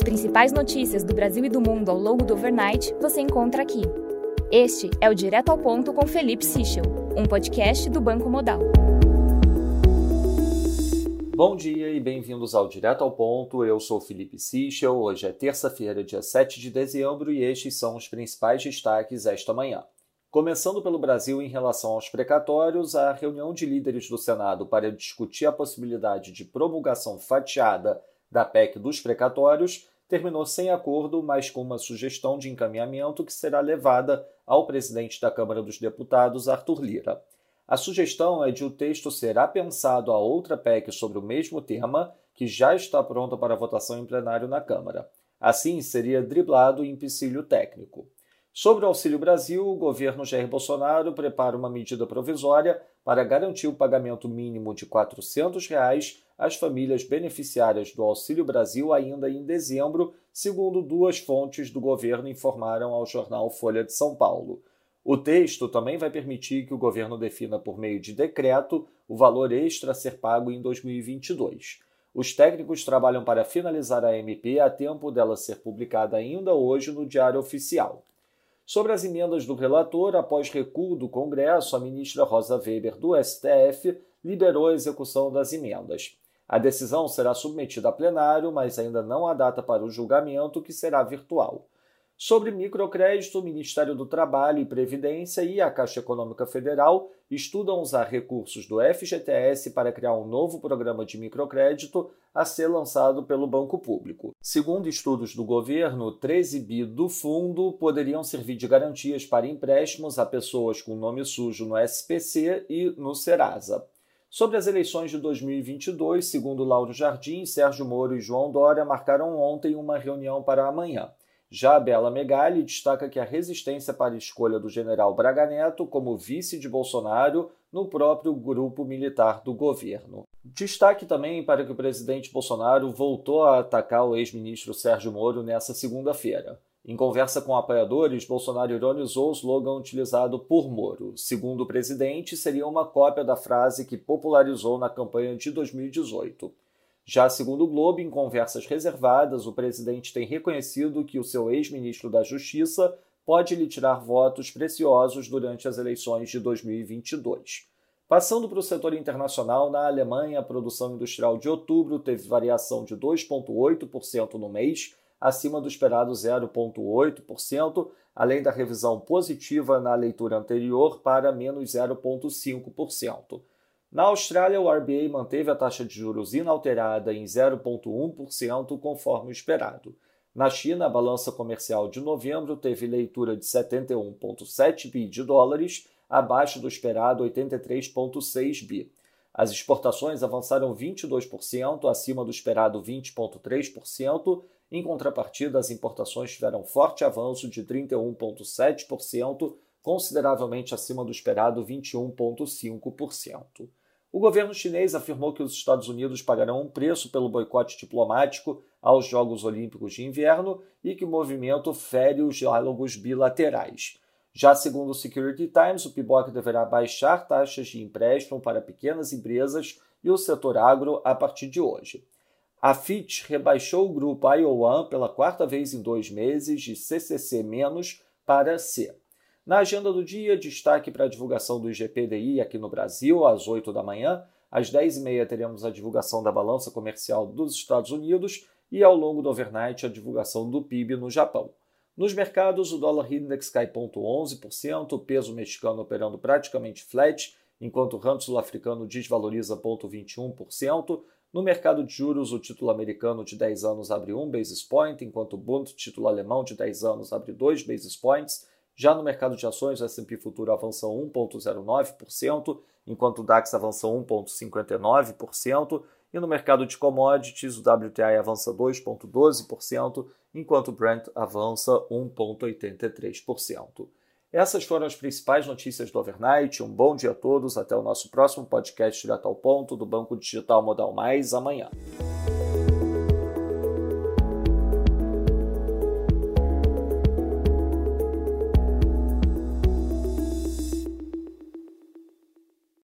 As principais notícias do Brasil e do mundo ao longo do overnight você encontra aqui. Este é o Direto ao Ponto com Felipe Sichel, um podcast do Banco Modal. Bom dia e bem-vindos ao Direto ao Ponto. Eu sou Felipe Sichel. Hoje é terça-feira, dia 7 de dezembro, e estes são os principais destaques esta manhã. Começando pelo Brasil em relação aos precatórios, a reunião de líderes do Senado para discutir a possibilidade de promulgação fatiada da PEC dos precatórios terminou sem acordo, mas com uma sugestão de encaminhamento que será levada ao presidente da Câmara dos Deputados, Arthur Lira. A sugestão é de o texto ser apensado a outra PEC sobre o mesmo tema, que já está pronta para votação em plenário na Câmara. Assim, seria driblado o empecilho técnico. Sobre o Auxílio Brasil, o governo Jair Bolsonaro prepara uma medida provisória para garantir o pagamento mínimo de 400 reais às famílias beneficiárias do Auxílio Brasil ainda em dezembro, segundo duas fontes do governo informaram ao jornal Folha de São Paulo. O texto também vai permitir que o governo defina por meio de decreto o valor extra a ser pago em 2022. Os técnicos trabalham para finalizar a MP a tempo dela ser publicada ainda hoje no Diário Oficial. Sobre as emendas do relator, após recuo do Congresso, a ministra Rosa Weber, do STF, liberou a execução das emendas. A decisão será submetida a plenário, mas ainda não há data para o julgamento, que será virtual. Sobre microcrédito, o Ministério do Trabalho e Previdência e a Caixa Econômica Federal estudam usar recursos do FGTS para criar um novo programa de microcrédito a ser lançado pelo Banco Público. Segundo estudos do governo, 13 bi do fundo poderiam servir de garantias para empréstimos a pessoas com nome sujo no SPC e no Serasa. Sobre as eleições de 2022, segundo Lauro Jardim, Sérgio Moro e João Dória marcaram ontem uma reunião para amanhã. Já a Bela Megali destaca que a resistência para a escolha do general Braga Neto como vice de Bolsonaro no próprio grupo militar do governo. Destaque também para que o presidente Bolsonaro voltou a atacar o ex-ministro Sérgio Moro nessa segunda-feira. Em conversa com apoiadores, Bolsonaro ironizou o slogan utilizado por Moro. Segundo o presidente, seria uma cópia da frase que popularizou na campanha de 2018. Já segundo o Globo, em conversas reservadas, o presidente tem reconhecido que o seu ex-ministro da Justiça pode lhe tirar votos preciosos durante as eleições de 2022. Passando para o setor internacional, na Alemanha, a produção industrial de outubro teve variação de 2,8% no mês, acima do esperado 0,8%, além da revisão positiva na leitura anterior para menos 0,5%. Na Austrália, o RBA manteve a taxa de juros inalterada em 0,1%, conforme o esperado. Na China, a balança comercial de novembro teve leitura de 71,7 bi de dólares, abaixo do esperado 83,6 bi. As exportações avançaram 22%, acima do esperado 20,3%. Em contrapartida, as importações tiveram forte avanço de 31,7%, consideravelmente acima do esperado 21,5%. O governo chinês afirmou que os Estados Unidos pagarão um preço pelo boicote diplomático aos Jogos Olímpicos de Inverno e que o movimento fere os diálogos bilaterais. Já segundo o Security Times, o PIBOC deverá baixar taxas de empréstimo para pequenas empresas e o setor agro a partir de hoje. A Fitch rebaixou o grupo IO1 pela quarta vez em dois meses de CCC- para C. Na agenda do dia, destaque para a divulgação do IGPDI aqui no Brasil, às 8 da manhã. Às 10h30 teremos a divulgação da balança comercial dos Estados Unidos e ao longo do overnight a divulgação do PIB no Japão. Nos mercados, o dólar index cai 0,11%, o peso mexicano operando praticamente flat, enquanto o rand sul-africano desvaloriza 0,21%. No mercado de juros, o título americano de 10 anos abre 1 basis point, enquanto o Bund, título alemão de 10 anos, abre 2 basis points. Já no mercado de ações, o S&P Futuro avança 1,09%, enquanto o DAX avança 1,59%, e no mercado de commodities, o WTI avança 2,12%, enquanto o Brent avança 1,83%. Essas foram as principais notícias do overnight. Um bom dia a todos. Até o nosso próximo podcast direto ao ponto do Banco Digital Modal Mais amanhã.